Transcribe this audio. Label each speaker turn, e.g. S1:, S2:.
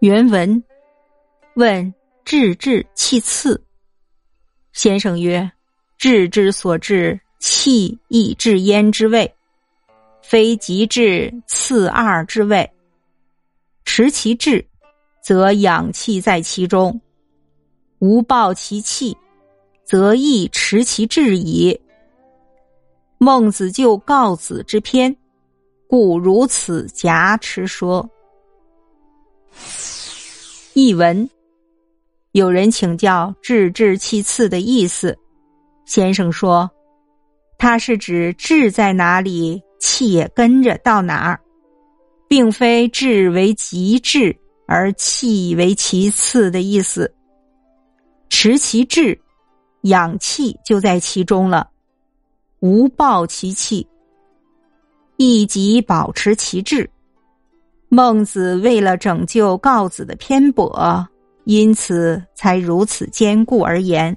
S1: 原文问：“治治气次。”先生曰：“治之所至，气亦至焉之谓，非极至次二之谓。持其志，则养气在其中；无抱其气，则亦持其志矣。”孟子就告子之篇，故如此夹持说。译文：有人请教“志志气次”的意思，先生说，它是指志在哪里，气也跟着到哪儿，并非志为极致而气为其次的意思。持其志，养气就在其中了；无抱其气，亦即保持其志。孟子为了拯救告子的偏颇，因此才如此坚固而言。